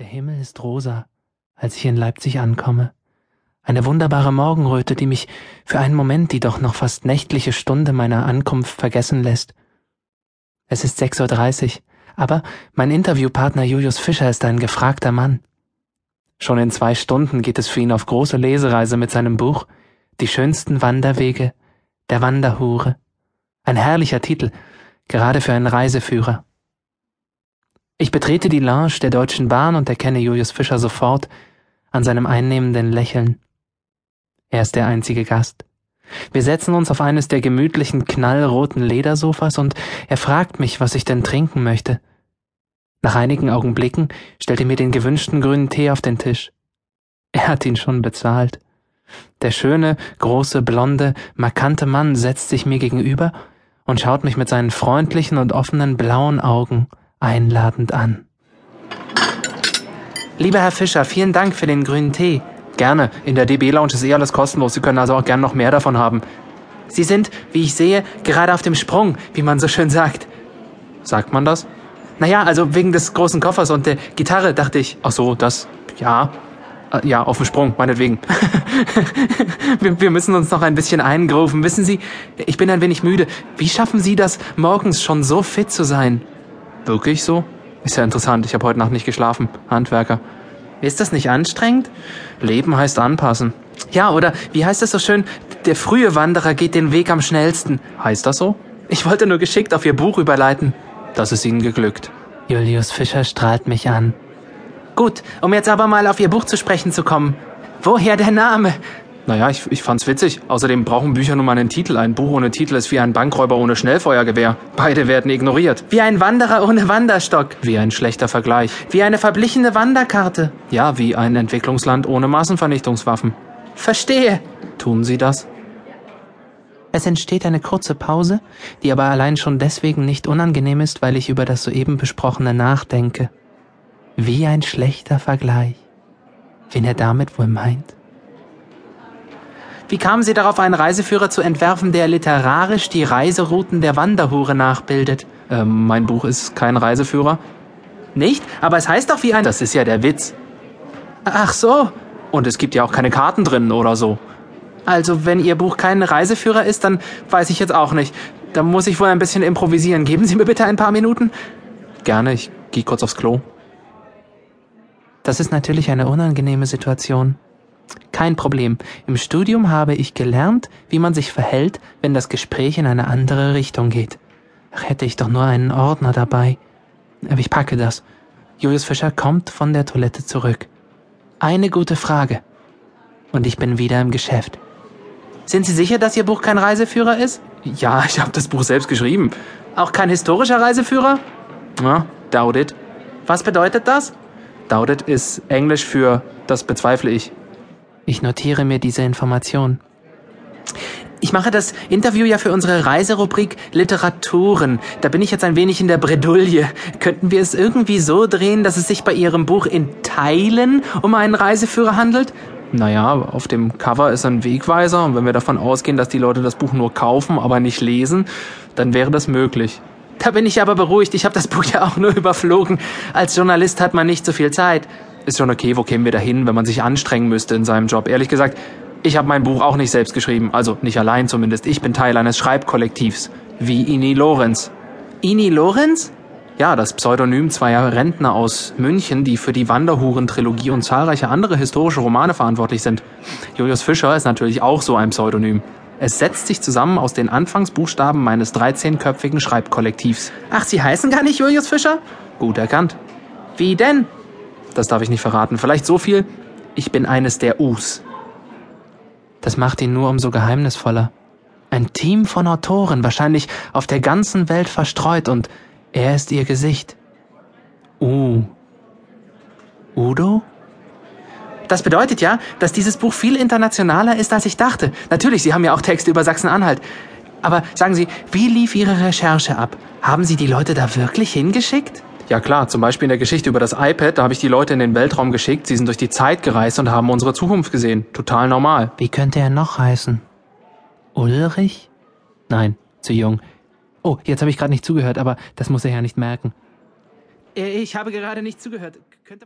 Der Himmel ist rosa, als ich in Leipzig ankomme. Eine wunderbare Morgenröte, die mich für einen Moment die doch noch fast nächtliche Stunde meiner Ankunft vergessen lässt. Es ist 6.30 Uhr, aber mein Interviewpartner Julius Fischer ist ein gefragter Mann. Schon in zwei Stunden geht es für ihn auf große Lesereise mit seinem Buch Die schönsten Wanderwege der Wanderhure. Ein herrlicher Titel, gerade für einen Reiseführer. Ich betrete die Lounge der Deutschen Bahn und erkenne Julius Fischer sofort an seinem einnehmenden Lächeln. Er ist der einzige Gast. Wir setzen uns auf eines der gemütlichen, knallroten Ledersofas und er fragt mich, was ich denn trinken möchte. Nach einigen Augenblicken stellt er mir den gewünschten grünen Tee auf den Tisch. Er hat ihn schon bezahlt. Der schöne, große, blonde, markante Mann setzt sich mir gegenüber und schaut mich mit seinen freundlichen und offenen blauen Augen einladend an. Lieber Herr Fischer, vielen Dank für den grünen Tee. Gerne. In der DB Lounge ist eh alles kostenlos. Sie können also auch gern noch mehr davon haben. Sie sind, wie ich sehe, gerade auf dem Sprung, wie man so schön sagt. Sagt man das? Naja, also wegen des großen Koffers und der Gitarre, dachte ich. Ach so, das. Ja. Äh, ja, auf dem Sprung, meinetwegen. wir, wir müssen uns noch ein bisschen eingrufen. Wissen Sie, ich bin ein wenig müde. Wie schaffen Sie das, morgens schon so fit zu sein? Wirklich so? Ist ja interessant. Ich habe heute Nacht nicht geschlafen. Handwerker. Ist das nicht anstrengend? Leben heißt anpassen. Ja, oder wie heißt es so schön? Der frühe Wanderer geht den Weg am schnellsten. Heißt das so? Ich wollte nur geschickt auf Ihr Buch überleiten. Das ist Ihnen geglückt. Julius Fischer strahlt mich an. Gut, um jetzt aber mal auf Ihr Buch zu sprechen zu kommen. Woher der Name? Naja, ich, ich fand's witzig. Außerdem brauchen Bücher nun mal einen Titel. Ein Buch ohne Titel ist wie ein Bankräuber ohne Schnellfeuergewehr. Beide werden ignoriert. Wie ein Wanderer ohne Wanderstock. Wie ein schlechter Vergleich. Wie eine verblichene Wanderkarte. Ja, wie ein Entwicklungsland ohne Massenvernichtungswaffen. Verstehe. Tun Sie das? Es entsteht eine kurze Pause, die aber allein schon deswegen nicht unangenehm ist, weil ich über das soeben besprochene nachdenke. Wie ein schlechter Vergleich. Wen er damit wohl meint? Wie kamen Sie darauf, einen Reiseführer zu entwerfen, der literarisch die Reiserouten der Wanderhure nachbildet? Ähm, mein Buch ist kein Reiseführer. Nicht? Aber es heißt doch wie ein... Das ist ja der Witz. Ach so. Und es gibt ja auch keine Karten drin oder so. Also, wenn Ihr Buch kein Reiseführer ist, dann weiß ich jetzt auch nicht. Da muss ich wohl ein bisschen improvisieren. Geben Sie mir bitte ein paar Minuten? Gerne, ich gehe kurz aufs Klo. Das ist natürlich eine unangenehme Situation. Kein Problem. Im Studium habe ich gelernt, wie man sich verhält, wenn das Gespräch in eine andere Richtung geht. Ach, hätte ich doch nur einen Ordner dabei. Aber ich packe das. Julius Fischer kommt von der Toilette zurück. Eine gute Frage. Und ich bin wieder im Geschäft. Sind Sie sicher, dass Ihr Buch kein Reiseführer ist? Ja, ich habe das Buch selbst geschrieben. Auch kein historischer Reiseführer? Ja, doubt it. Was bedeutet das? Doubt it ist Englisch für das bezweifle ich. Ich notiere mir diese Information. Ich mache das Interview ja für unsere Reiserubrik Literaturen. Da bin ich jetzt ein wenig in der Bredouille. Könnten wir es irgendwie so drehen, dass es sich bei Ihrem Buch in Teilen um einen Reiseführer handelt? Naja, auf dem Cover ist ein Wegweiser und wenn wir davon ausgehen, dass die Leute das Buch nur kaufen, aber nicht lesen, dann wäre das möglich. Da bin ich aber beruhigt. Ich habe das Buch ja auch nur überflogen. Als Journalist hat man nicht so viel Zeit. Ist schon okay, wo kämen wir dahin, wenn man sich anstrengen müsste in seinem Job? Ehrlich gesagt, ich habe mein Buch auch nicht selbst geschrieben, also nicht allein zumindest. Ich bin Teil eines Schreibkollektivs, wie Ini Lorenz. Ini Lorenz? Ja, das Pseudonym zweier Rentner aus München, die für die Wanderhuren-Trilogie und zahlreiche andere historische Romane verantwortlich sind. Julius Fischer ist natürlich auch so ein Pseudonym. Es setzt sich zusammen aus den Anfangsbuchstaben meines 13-köpfigen Schreibkollektivs. Ach, Sie heißen gar nicht Julius Fischer? Gut erkannt. Wie denn? Das darf ich nicht verraten. Vielleicht so viel. Ich bin eines der Us. Das macht ihn nur umso geheimnisvoller. Ein Team von Autoren, wahrscheinlich auf der ganzen Welt verstreut, und er ist ihr Gesicht. U. Udo? Das bedeutet ja, dass dieses Buch viel internationaler ist, als ich dachte. Natürlich, Sie haben ja auch Texte über Sachsen-Anhalt. Aber sagen Sie, wie lief Ihre Recherche ab? Haben Sie die Leute da wirklich hingeschickt? Ja klar, zum Beispiel in der Geschichte über das iPad, da habe ich die Leute in den Weltraum geschickt, sie sind durch die Zeit gereist und haben unsere Zukunft gesehen. Total normal. Wie könnte er noch heißen? Ulrich? Nein, zu jung. Oh, jetzt habe ich gerade nicht zugehört, aber das muss er ja nicht merken. Ich habe gerade nicht zugehört. Könnte